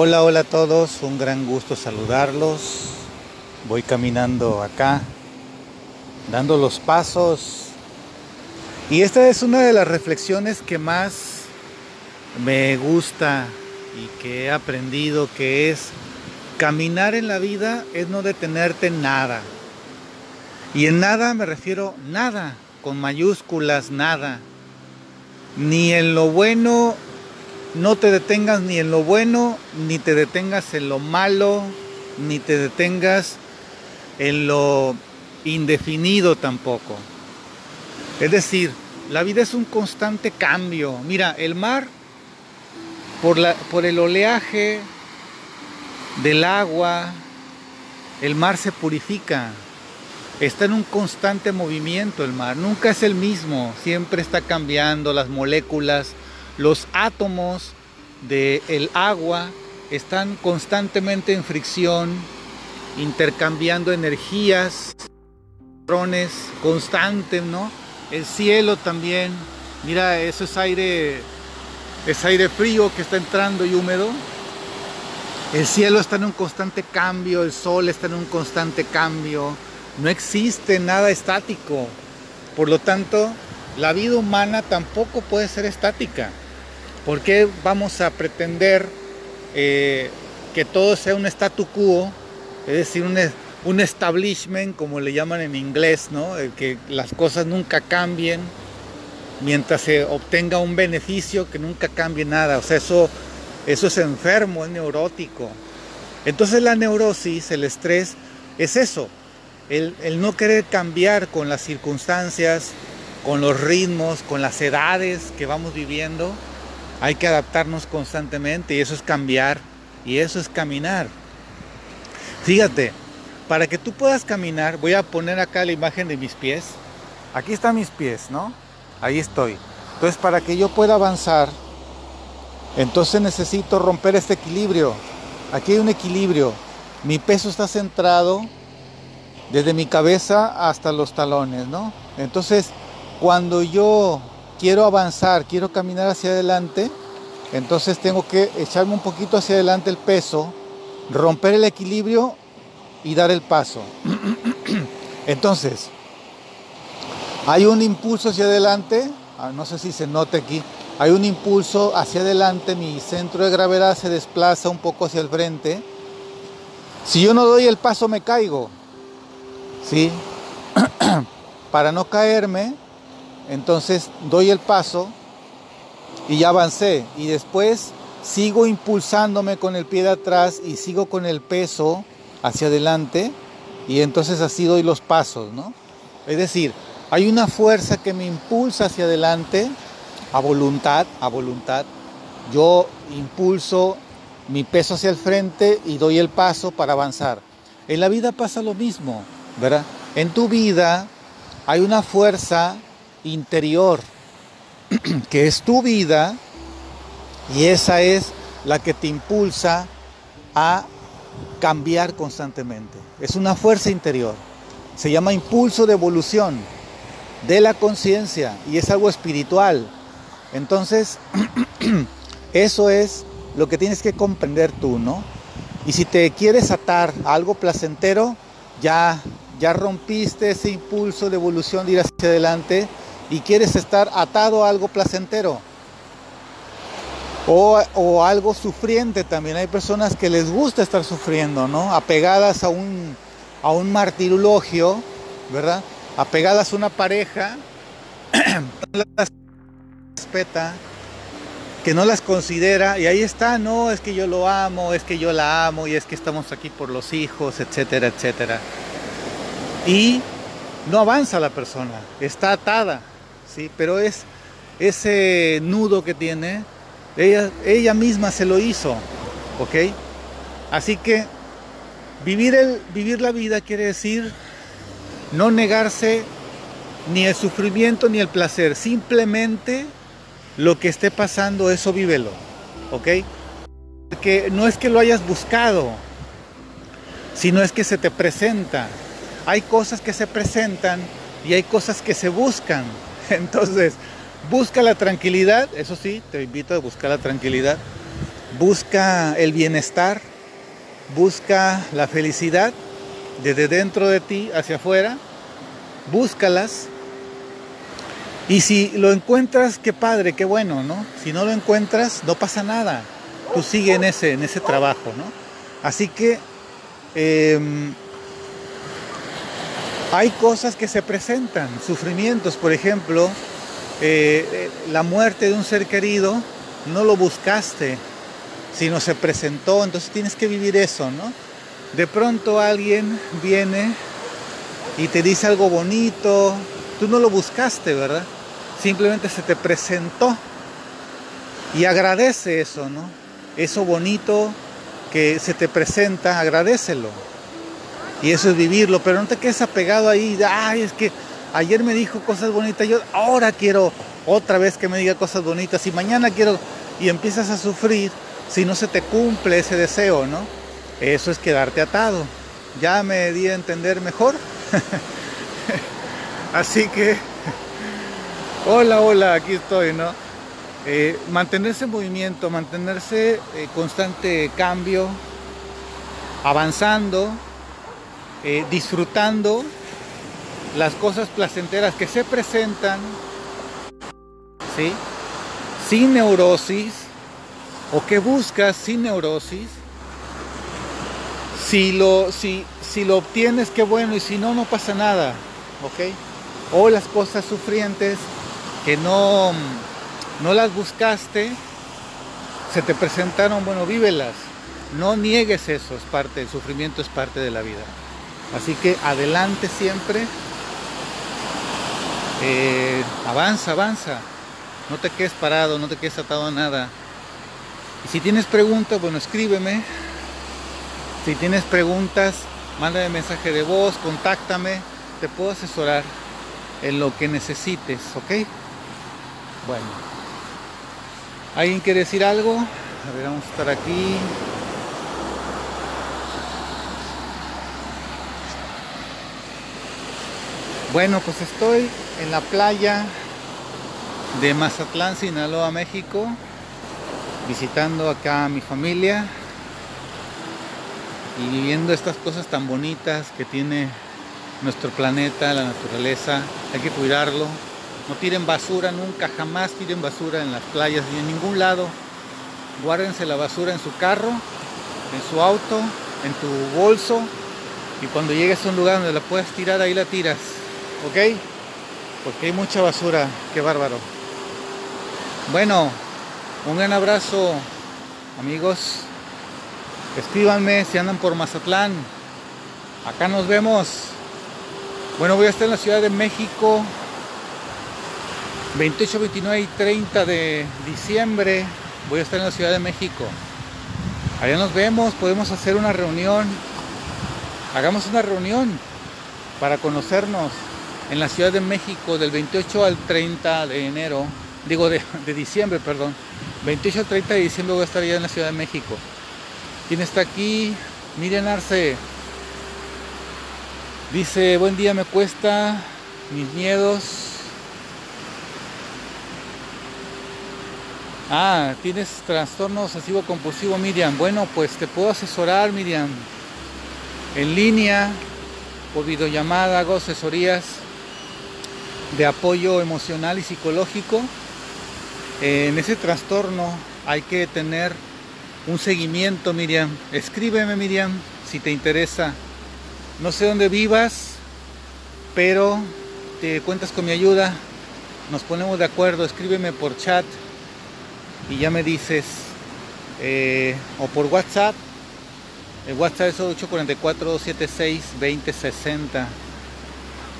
Hola, hola a todos, un gran gusto saludarlos. Voy caminando acá, dando los pasos. Y esta es una de las reflexiones que más me gusta y que he aprendido, que es caminar en la vida es no detenerte en nada. Y en nada me refiero nada, con mayúsculas, nada. Ni en lo bueno no te detengas ni en lo bueno, ni te detengas en lo malo, ni te detengas en lo indefinido tampoco. Es decir, la vida es un constante cambio. Mira, el mar, por, la, por el oleaje del agua, el mar se purifica. Está en un constante movimiento el mar. Nunca es el mismo. Siempre está cambiando las moléculas los átomos del agua están constantemente en fricción, intercambiando energías, electrones constantes, ¿no? El cielo también, mira, eso es aire, es aire frío que está entrando y húmedo. El cielo está en un constante cambio, el sol está en un constante cambio, no existe nada estático. Por lo tanto, la vida humana tampoco puede ser estática. ¿Por qué vamos a pretender eh, que todo sea un statu quo? Es decir, un, establishment, como le llaman en inglés, ¿no? que las cosas nunca cambien mientras se obtenga un beneficio, que nunca cambie nada. O sea, eso, eso es enfermo, es neurótico. Entonces la neurosis, el estrés, es eso, el, el, no querer cambiar con las circunstancias, con los ritmos, con las edades que vamos viviendo hay que adaptarnos constantemente y eso es cambiar y eso es caminar. Fíjate, para que tú puedas caminar, voy a poner acá la imagen de mis pies. Aquí están mis pies, ¿no? Ahí estoy. Entonces, para que yo pueda avanzar, entonces necesito romper este equilibrio. Aquí hay un equilibrio. Mi peso está centrado desde mi cabeza hasta los talones, ¿no? Entonces, cuando yo quiero avanzar, quiero caminar hacia adelante, entonces tengo que echarme un poquito hacia adelante el peso, romper el equilibrio y dar el paso. Entonces, hay un impulso hacia adelante, ah, no sé si se note aquí, hay un impulso hacia adelante, mi centro de gravedad se desplaza un poco hacia el frente. Si yo no doy el paso me caigo, ¿sí? Para no caerme, entonces doy el paso y ya avancé. Y después sigo impulsándome con el pie de atrás y sigo con el peso hacia adelante. Y entonces así doy los pasos, ¿no? Es decir, hay una fuerza que me impulsa hacia adelante a voluntad, a voluntad. Yo impulso mi peso hacia el frente y doy el paso para avanzar. En la vida pasa lo mismo, ¿verdad? En tu vida hay una fuerza interior, que es tu vida, y esa es la que te impulsa a cambiar constantemente. Es una fuerza interior. Se llama impulso de evolución de la conciencia y es algo espiritual. Entonces, eso es lo que tienes que comprender tú, ¿no? Y si te quieres atar a algo placentero, ya ya rompiste ese impulso de evolución de ir hacia adelante y quieres estar atado a algo placentero o, algo sufriente también. Hay personas que les gusta estar sufriendo, ¿no? Apegadas a un, a un martirologio, ¿verdad? Apegadas a una pareja, las respeta, que no las considera y ahí está, no, es que yo lo amo, es que yo la amo y es que estamos aquí por los hijos, etcétera, etcétera. Y no avanza la persona, está atada. Pero es ese nudo que tiene, ella, ella misma se lo hizo, ¿ok? Así que vivir, el, vivir la vida quiere decir no negarse ni el sufrimiento ni el placer, simplemente lo que esté pasando, eso vívelo, ¿ok? Porque no es que lo hayas buscado, sino es que se te presenta. Hay cosas que se presentan y hay cosas que se buscan. Entonces, busca la tranquilidad, eso sí, te invito a buscar la tranquilidad, busca el bienestar, busca la felicidad desde dentro de ti hacia afuera, búscalas. Y si lo encuentras, qué padre, qué bueno, ¿no? Si no lo encuentras, no pasa nada. Tú sigue en ese, en ese trabajo, ¿no? Así que em, hay cosas que se presentan, sufrimientos, por ejemplo, eh, la muerte de un ser querido, no lo buscaste, sino se presentó, entonces tienes que vivir eso, ¿no? De pronto alguien viene y te dice algo bonito, tú no lo buscaste, ¿verdad? Simplemente se te presentó y agradece eso, ¿no? Eso bonito que se te presenta, agradecelo. Y eso es vivirlo, pero no te quedes apegado ahí, ay, es que ayer me dijo cosas bonitas, yo ahora quiero otra vez que me diga cosas bonitas y mañana quiero y empiezas a sufrir si no se te cumple ese deseo, ¿no? Eso es quedarte atado. Ya me di a entender mejor. Así que, hola, hola, aquí estoy, ¿no? Eh, mantenerse en movimiento, mantenerse eh, constante cambio, avanzando, eh, disfrutando las cosas placenteras que se presentan, ¿sí? Sin neurosis, o que buscas sin neurosis. Si lo, si, si lo obtienes, qué bueno, y si no, no pasa nada, ¿ok? O las cosas sufrientes que no, no las buscaste, se te presentaron, bueno, vívelas. No niegues eso, es parte, el sufrimiento es parte de la vida. Así que adelante siempre, eh, avanza, avanza, no te quedes parado, no te quedes atado a nada. Y si tienes preguntas, bueno, escríbeme. Si tienes preguntas, mándame mensaje de voz, contáctame, te puedo asesorar en lo que necesites, ¿ok? Bueno. ¿Alguien quiere decir algo? A ver, vamos a estar aquí. Bueno, pues estoy en la playa de Mazatlán, Sinaloa, México visitando acá a mi familia y viviendo estas cosas tan bonitas que tiene nuestro planeta, la naturaleza. Hay que cuidarlo. No tiren basura nunca, jamás tiren basura en las playas ni en ningún lado. Guárdense la basura en su carro, en su auto, en tu bolso y cuando llegues a un lugar donde la puedas tirar, ahí la tiras. ¿Ok? Porque hay mucha basura. Qué bárbaro. Bueno, un gran abrazo, amigos. Escríbanme si andan por Mazatlán. Acá nos vemos. Bueno, voy a estar en la Ciudad de México 28, 29 y 30 de diciembre. Voy a estar en la Ciudad de México. Allá nos vemos, podemos hacer una reunión. Hagamos una reunión para conocernos en la Ciudad de México del 28 al 30 de enero. Digo, de, diciembre, perdón. 28 30 de diciembre voy a estar allá en la Ciudad de México. ¿Quién está aquí? Miriam Arce. Dice, buen día me cuesta, mis miedos. Ah, tienes trastorno obsesivo compulsivo, Miriam. Bueno, pues te puedo asesorar, Miriam. En línea, por videollamada, hago asesorías de apoyo emocional y psicológico en ese trastorno hay que tener un seguimiento, Miriam. Escríbeme, Miriam, si te interesa. No sé dónde vivas, pero te cuentas con mi ayuda. Nos ponemos de acuerdo. Escríbeme por chat y ya me dices. Eh, o por WhatsApp. El WhatsApp es 844-76-2060.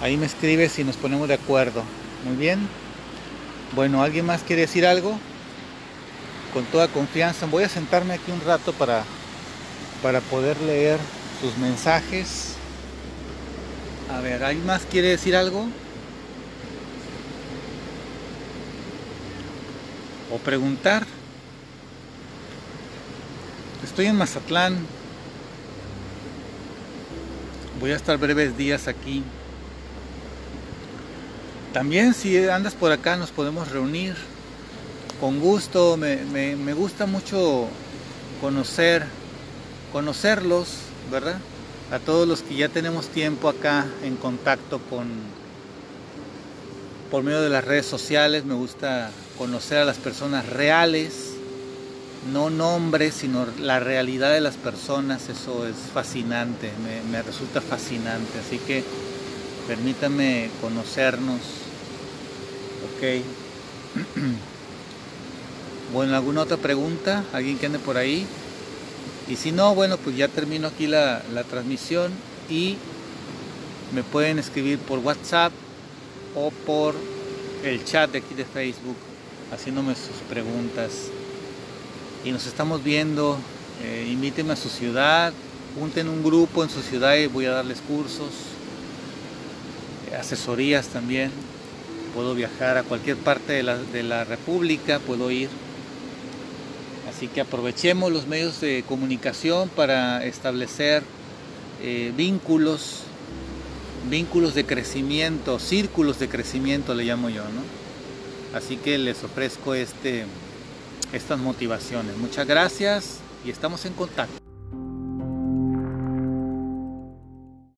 Ahí me escribes y nos ponemos de acuerdo. Muy bien. Bueno, ¿alguien más quiere decir algo? Con toda confianza. Voy a sentarme aquí un rato para, para poder leer sus mensajes. A ver, ¿alguien más quiere decir algo? O preguntar. Estoy en Mazatlán. Voy a estar breves días aquí. También si andas por acá nos podemos reunir. Con gusto, me, gusta mucho conocer, conocerlos, ¿verdad? A todos los que ya tenemos tiempo acá en contacto con, por medio de las redes sociales, me gusta conocer a las personas reales, no nombres, sino la realidad de las personas, eso es fascinante, me, me resulta fascinante, así que permítame conocernos, ok. Bueno, ¿alguna otra pregunta? ¿Alguien que ande por ahí? Y si no, bueno, pues ya termino aquí la, transmisión y me pueden escribir por WhatsApp o por el chat de aquí de Facebook haciéndome sus preguntas. Y nos estamos viendo, eh, invítenme a su ciudad, junten un grupo en su ciudad y voy a darles cursos, asesorías también. Puedo viajar a cualquier parte de la, de la República, puedo ir Así que aprovechemos los medios de comunicación para establecer eh, vínculos, vínculos de crecimiento, círculos de crecimiento le llamo yo, ¿no? Así que les ofrezco este, estas motivaciones. Muchas gracias y estamos en contacto.